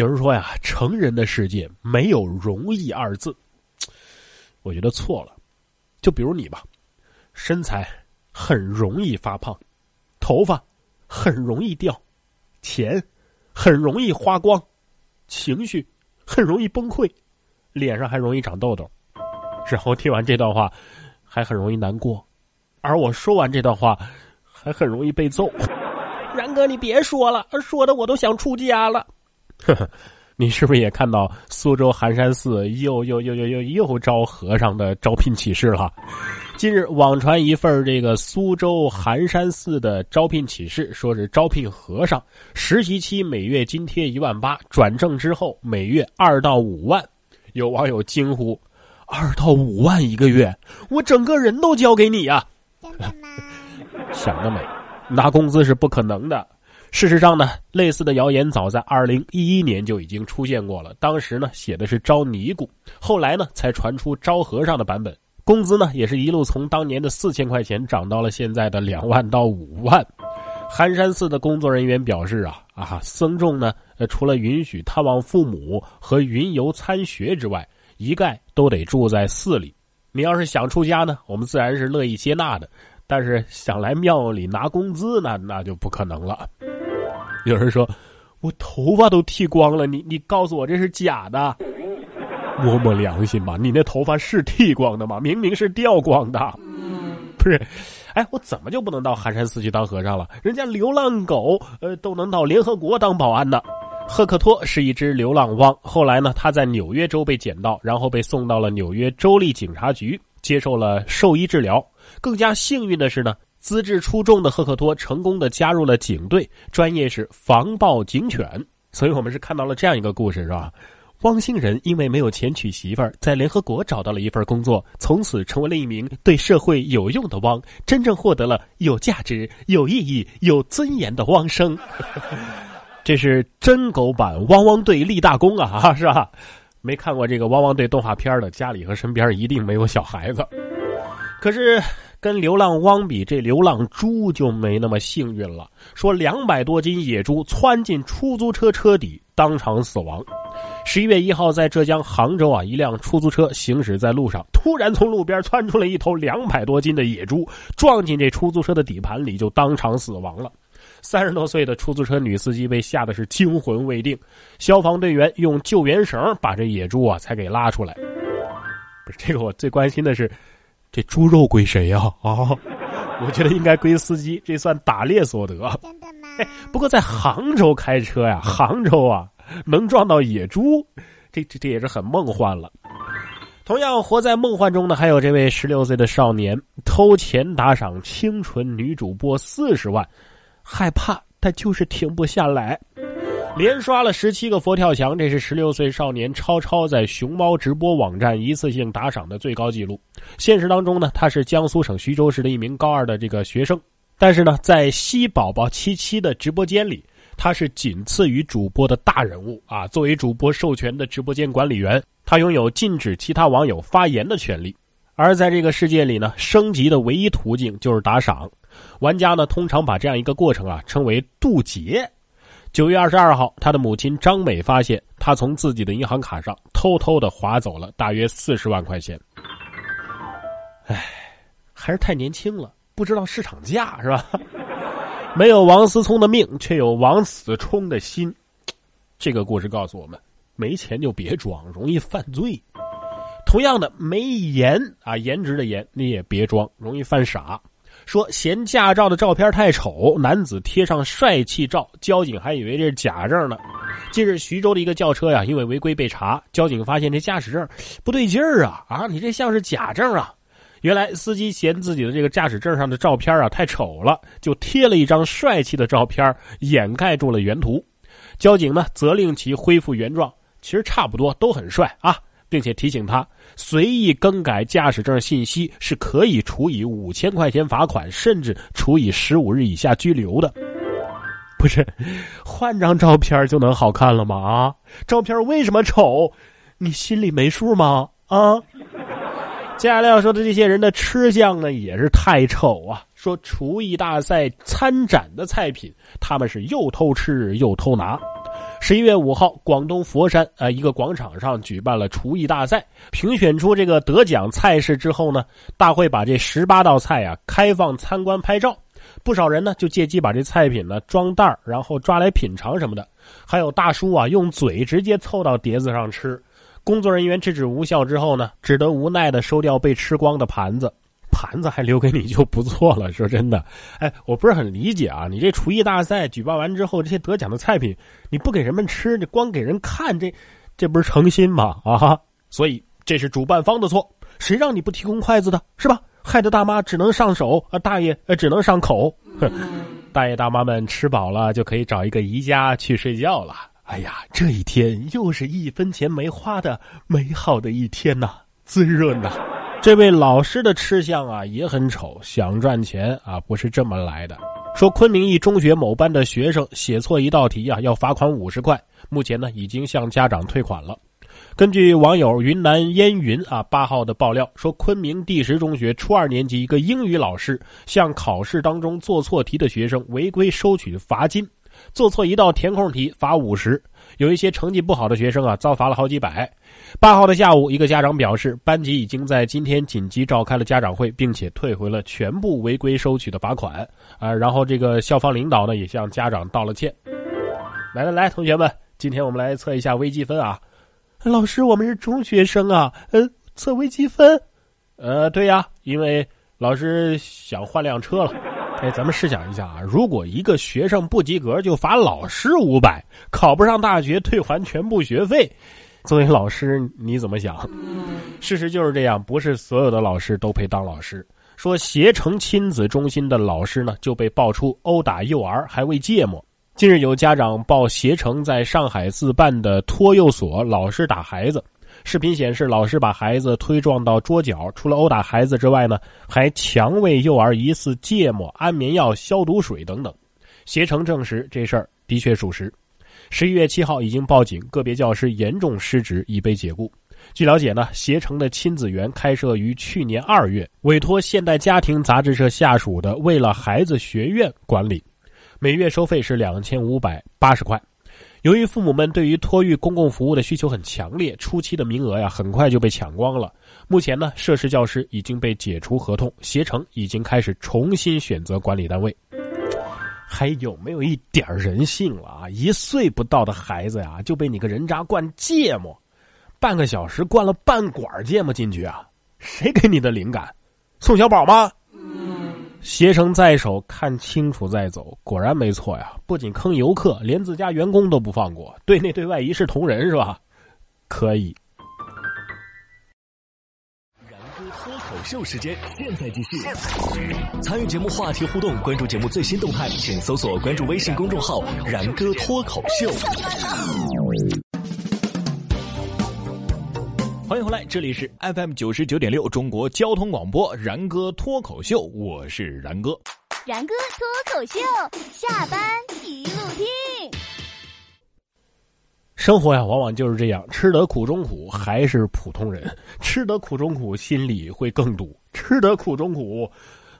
有人说呀，成人的世界没有容易二字，我觉得错了。就比如你吧，身材很容易发胖，头发很容易掉，钱很容易花光，情绪很容易崩溃，脸上还容易长痘痘，然后听完这段话还很容易难过，而我说完这段话还很容易被揍。然哥，你别说了，说的我都想出家了。呵呵，你是不是也看到苏州寒山寺又又又又又又招和尚的招聘启事了？近日网传一份这个苏州寒山寺的招聘启事，说是招聘和尚，实习期每月津贴一万八，转正之后每月二到五万。有网友惊呼：“二到五万一个月，我整个人都交给你呀！”真的吗？想得美，拿工资是不可能的。事实上呢，类似的谣言早在二零一一年就已经出现过了。当时呢写的是招尼姑，后来呢才传出招和尚的版本。工资呢也是一路从当年的四千块钱涨到了现在的两万到五万。寒山寺的工作人员表示啊啊，僧众呢除了允许探望父母和云游参学之外，一概都得住在寺里。你要是想出家呢，我们自然是乐意接纳的。但是想来庙里拿工资，那那就不可能了。有人说，我头发都剃光了，你你告诉我这是假的？摸摸良心吧，你那头发是剃光的吗？明明是掉光的。不是，哎，我怎么就不能到寒山寺去当和尚了？人家流浪狗，呃，都能到联合国当保安呢。赫克托是一只流浪汪，后来呢，他在纽约州被捡到，然后被送到了纽约州立警察局，接受了兽医治疗。更加幸运的是呢，资质出众的赫克托成功的加入了警队，专业是防暴警犬。所以我们是看到了这样一个故事，是吧？汪星人因为没有钱娶媳妇儿，在联合国找到了一份工作，从此成为了一名对社会有用的汪，真正获得了有价值、有意义、有尊严的汪生。这是真狗版《汪汪队立大功》啊，是吧？没看过这个《汪汪队》动画片的，家里和身边一定没有小孩子。可是，跟流浪汪比，这流浪猪就没那么幸运了。说两百多斤野猪窜进出租车车底，当场死亡。十一月一号，在浙江杭州啊，一辆出租车行驶在路上，突然从路边窜出了一头两百多斤的野猪，撞进这出租车的底盘里，就当场死亡了。三十多岁的出租车女司机被吓得是惊魂未定，消防队员用救援绳把这野猪啊才给拉出来。不是这个，我最关心的是。这猪肉归谁呀？啊，我觉得应该归司机，这算打猎所得。真的吗？不过在杭州开车呀，杭州啊，能撞到野猪，这这这也是很梦幻了。同样活在梦幻中的还有这位十六岁的少年，偷钱打赏清纯女主播四十万，害怕但就是停不下来。连刷了十七个佛跳墙，这是十六岁少年超超在熊猫直播网站一次性打赏的最高纪录。现实当中呢，他是江苏省徐州市的一名高二的这个学生，但是呢，在西宝宝七七的直播间里，他是仅次于主播的大人物啊。作为主播授权的直播间管理员，他拥有禁止其他网友发言的权利。而在这个世界里呢，升级的唯一途径就是打赏。玩家呢，通常把这样一个过程啊称为渡劫。九月二十二号，他的母亲张美发现他从自己的银行卡上偷偷的划走了大约四十万块钱。唉，还是太年轻了，不知道市场价是吧？没有王思聪的命，却有王思聪的心。这个故事告诉我们：没钱就别装，容易犯罪。同样的，没颜啊，颜值的颜，你也别装，容易犯傻。说嫌驾照的照片太丑，男子贴上帅气照，交警还以为这是假证呢。近日，徐州的一个轿车呀，因为违规被查，交警发现这驾驶证不对劲儿啊啊！你这像是假证啊！原来司机嫌自己的这个驾驶证上的照片啊太丑了，就贴了一张帅气的照片掩盖住了原图。交警呢责令其恢复原状，其实差不多都很帅啊。并且提醒他，随意更改驾驶证信息是可以处以五千块钱罚款，甚至处以十五日以下拘留的。不是，换张照片就能好看了吗？啊，照片为什么丑？你心里没数吗？啊！接下来要说的这些人的吃相呢，也是太丑啊！说厨艺大赛参展的菜品，他们是又偷吃又偷拿。十一月五号，广东佛山啊一个广场上举办了厨艺大赛，评选出这个得奖菜式之后呢，大会把这十八道菜啊开放参观拍照，不少人呢就借机把这菜品呢装袋然后抓来品尝什么的，还有大叔啊用嘴直接凑到碟子上吃，工作人员制止无效之后呢，只得无奈的收掉被吃光的盘子。盘子还留给你就不错了，说真的，哎，我不是很理解啊。你这厨艺大赛举办完之后，这些得奖的菜品你不给人们吃，你光给人看，这这不是诚心吗？啊，所以这是主办方的错，谁让你不提供筷子的，是吧？害得大妈只能上手啊，大爷呃只能上口。大爷大妈们吃饱了就可以找一个宜家去睡觉了。哎呀，这一天又是一分钱没花的美好的一天呐，滋润呐。这位老师的吃相啊也很丑，想赚钱啊不是这么来的。说昆明一中学某班的学生写错一道题啊，要罚款五十块，目前呢已经向家长退款了。根据网友云南烟云啊八号的爆料说，昆明第十中学初二年级一个英语老师向考试当中做错题的学生违规收取罚金。做错一道填空题罚五十，有一些成绩不好的学生啊，遭罚了好几百。八号的下午，一个家长表示，班级已经在今天紧急召开了家长会，并且退回了全部违规收取的罚款。啊，然后这个校方领导呢，也向家长道了歉。来来来，同学们，今天我们来测一下微积分啊。老师，我们是中学生啊，呃，测微积分？呃，对呀，因为老师想换辆车了。哎，咱们试想一下啊，如果一个学生不及格就罚老师五百，考不上大学退还全部学费，作为老师你怎么想？事实就是这样，不是所有的老师都配当老师。说携程亲子中心的老师呢，就被爆出殴打幼儿还未芥末。近日有家长报携程在上海自办的托幼所老师打孩子。视频显示，老师把孩子推撞到桌角，除了殴打孩子之外呢，还强喂幼儿疑似芥末、安眠药、消毒水等等。携程证实这事儿的确属实。十一月七号已经报警，个别教师严重失职，已被解雇。据了解呢，携程的亲子园开设于去年二月，委托现代家庭杂志社下属的为了孩子学院管理，每月收费是两千五百八十块。由于父母们对于托育公共服务的需求很强烈，初期的名额呀很快就被抢光了。目前呢，涉事教师已经被解除合同，携程已经开始重新选择管理单位。还有没有一点人性了啊？一岁不到的孩子呀，就被你个人渣灌芥末，半个小时灌了半管芥末进去啊？谁给你的灵感？宋小宝吗？携程在手，看清楚再走。果然没错呀，不仅坑游客，连自家员工都不放过，对内对外一视同仁，是吧？可以。然哥脱口秀时间，现在继续。参与节目话题互动，关注节目最新动态，请搜索关注微信公众号“然哥脱口秀”。欢迎回来，这里是 FM 九十九点六中国交通广播然哥脱口秀，我是然哥。然哥脱口秀，下班一路听。生活呀，往往就是这样，吃得苦中苦，还是普通人；吃得苦中苦，心里会更堵；吃得苦中苦，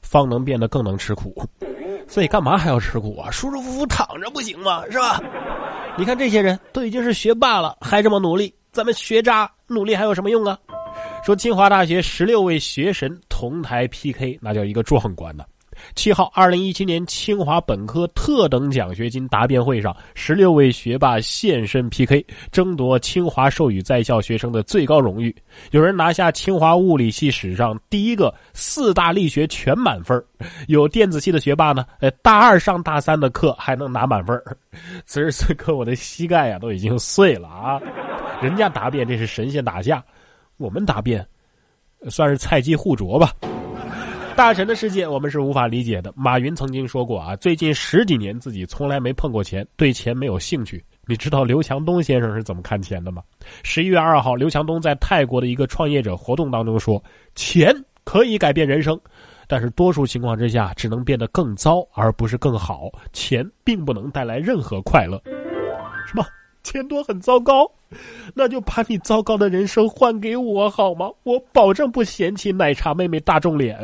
方能变得更能吃苦。所以，干嘛还要吃苦啊？舒舒服服躺着不行吗？是吧？你看这些人都已经是学霸了，还这么努力。咱们学渣努力还有什么用啊？说清华大学十六位学神同台 PK，那叫一个壮观呢。七号，二零一七年清华本科特等奖学金答辩会上，十六位学霸现身 PK，争夺清华授予在校学生的最高荣誉。有人拿下清华物理系史上第一个四大力学全满分有电子系的学霸呢，呃，大二上大三的课还能拿满分此时此刻，我的膝盖呀都已经碎了啊！人家答辩这是神仙打架，我们答辩算是菜鸡互啄吧。大神的世界，我们是无法理解的。马云曾经说过啊，最近十几年自己从来没碰过钱，对钱没有兴趣。你知道刘强东先生是怎么看钱的吗？十一月二号，刘强东在泰国的一个创业者活动当中说：“钱可以改变人生，但是多数情况之下只能变得更糟，而不是更好。钱并不能带来任何快乐。”什么？钱多很糟糕？那就把你糟糕的人生换给我好吗？我保证不嫌弃奶茶妹妹大众脸。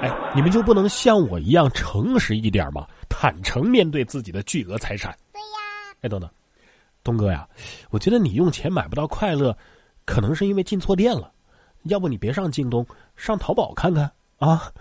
哎，你们就不能像我一样诚实一点吗？坦诚面对自己的巨额财产。对呀。哎，等等，东哥呀，我觉得你用钱买不到快乐，可能是因为进错店了。要不你别上京东，上淘宝看看啊。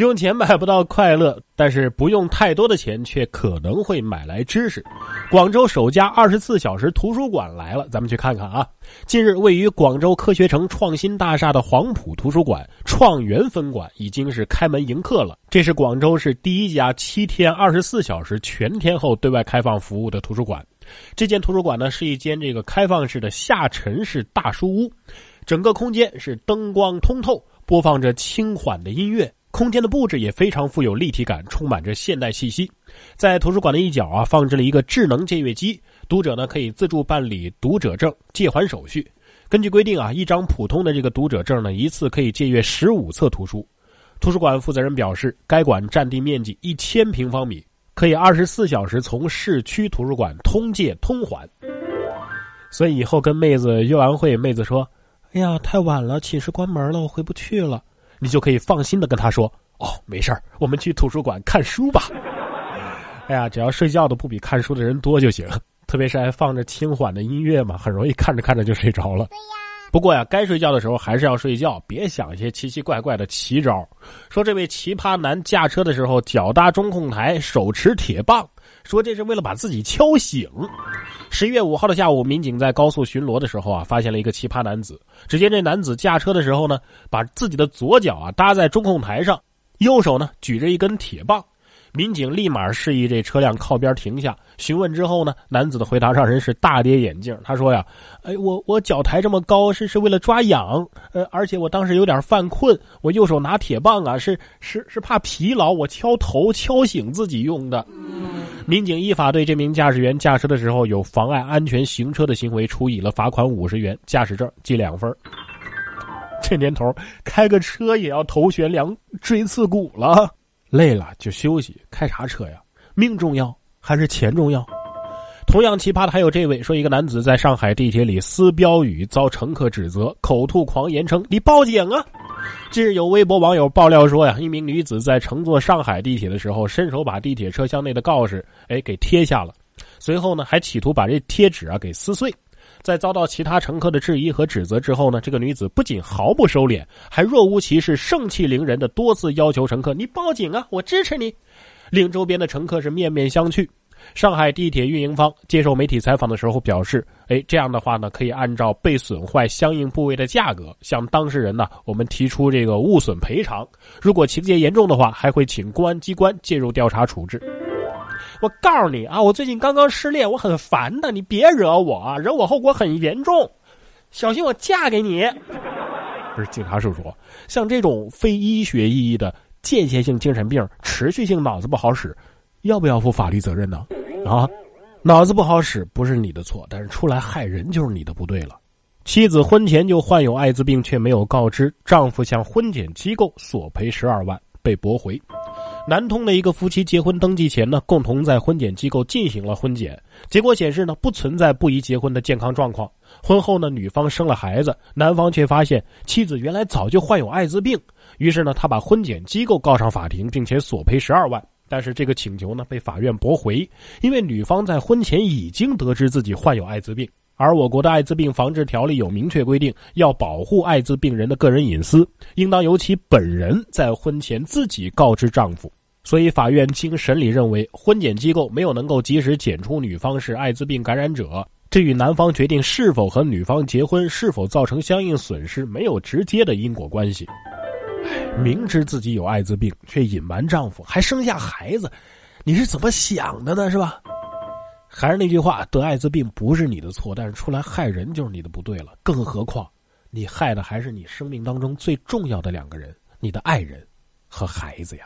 用钱买不到快乐，但是不用太多的钱，却可能会买来知识。广州首家二十四小时图书馆来了，咱们去看看啊！近日，位于广州科学城创新大厦的黄埔图书馆创园分馆已经是开门迎客了。这是广州市第一家七天二十四小时全天候对外开放服务的图书馆。这间图书馆呢，是一间这个开放式的下沉式大书屋，整个空间是灯光通透，播放着轻缓的音乐。空间的布置也非常富有立体感，充满着现代气息。在图书馆的一角啊，放置了一个智能借阅机，读者呢可以自助办理读者证借还手续。根据规定啊，一张普通的这个读者证呢，一次可以借阅十五册图书。图书馆负责人表示，该馆占地面积一千平方米，可以二十四小时从市区图书馆通借通还。所以以后跟妹子约完会，妹子说：“哎呀，太晚了，寝室关门了，我回不去了。”你就可以放心的跟他说：“哦，没事儿，我们去图书馆看书吧。”哎呀，只要睡觉的不比看书的人多就行。特别是还放着轻缓的音乐嘛，很容易看着看着就睡着了。对呀。不过呀，该睡觉的时候还是要睡觉，别想一些奇奇怪怪的奇招。说这位奇葩男驾车的时候脚搭中控台，手持铁棒，说这是为了把自己敲醒。十一月五号的下午，民警在高速巡逻的时候啊，发现了一个奇葩男子。只见这男子驾车的时候呢，把自己的左脚啊搭在中控台上，右手呢举着一根铁棒。民警立马示意这车辆靠边停下。询问之后呢，男子的回答让人是大跌眼镜。他说呀：“哎，我我脚抬这么高是是为了抓痒，呃，而且我当时有点犯困，我右手拿铁棒啊，是是是怕疲劳，我敲头敲醒自己用的。”民警依法对这名驾驶员驾驶的时候有妨碍安全行车的行为处以了罚款五十元，驾驶证记两分。这年头开个车也要头悬梁锥刺股了。累了就休息，开啥车呀？命重要还是钱重要？同样奇葩的还有这位，说一个男子在上海地铁里撕标语，遭乘客指责，口吐狂言称：“你报警啊！”近日有微博网友爆料说呀，一名女子在乘坐上海地铁的时候，伸手把地铁车厢内的告示哎给贴下了，随后呢还企图把这贴纸啊给撕碎。在遭到其他乘客的质疑和指责之后呢，这个女子不仅毫不收敛，还若无其事、盛气凌人的多次要求乘客：“你报警啊，我支持你。”令周边的乘客是面面相觑。上海地铁运营方接受媒体采访的时候表示：“哎，这样的话呢，可以按照被损坏相应部位的价格向当事人呢，我们提出这个物损赔偿。如果情节严重的话，还会请公安机关介入调查处置。”我告诉你啊，我最近刚刚失恋，我很烦的，你别惹我，惹我后果很严重，小心我嫁给你。不是警察叔叔，像这种非医学意义的间歇性精神病、持续性脑子不好使，要不要负法律责任呢？啊，脑子不好使不是你的错，但是出来害人就是你的不对了。妻子婚前就患有艾滋病，却没有告知丈夫，向婚检机构索赔十二万，被驳回。南通的一个夫妻结婚登记前呢，共同在婚检机构进行了婚检，结果显示呢，不存在不宜结婚的健康状况。婚后呢，女方生了孩子，男方却发现妻子原来早就患有艾滋病，于是呢，他把婚检机构告上法庭，并且索赔十二万。但是这个请求呢，被法院驳回，因为女方在婚前已经得知自己患有艾滋病，而我国的艾滋病防治条例有明确规定，要保护艾滋病人的个人隐私，应当由其本人在婚前自己告知丈夫。所以，法院经审理认为，婚检机构没有能够及时检出女方是艾滋病感染者，这与男方决定是否和女方结婚、是否造成相应损失没有直接的因果关系。明知自己有艾滋病，却隐瞒丈夫，还生下孩子，你是怎么想的呢？是吧？还是那句话，得艾滋病不是你的错，但是出来害人就是你的不对了。更何况，你害的还是你生命当中最重要的两个人——你的爱人和孩子呀。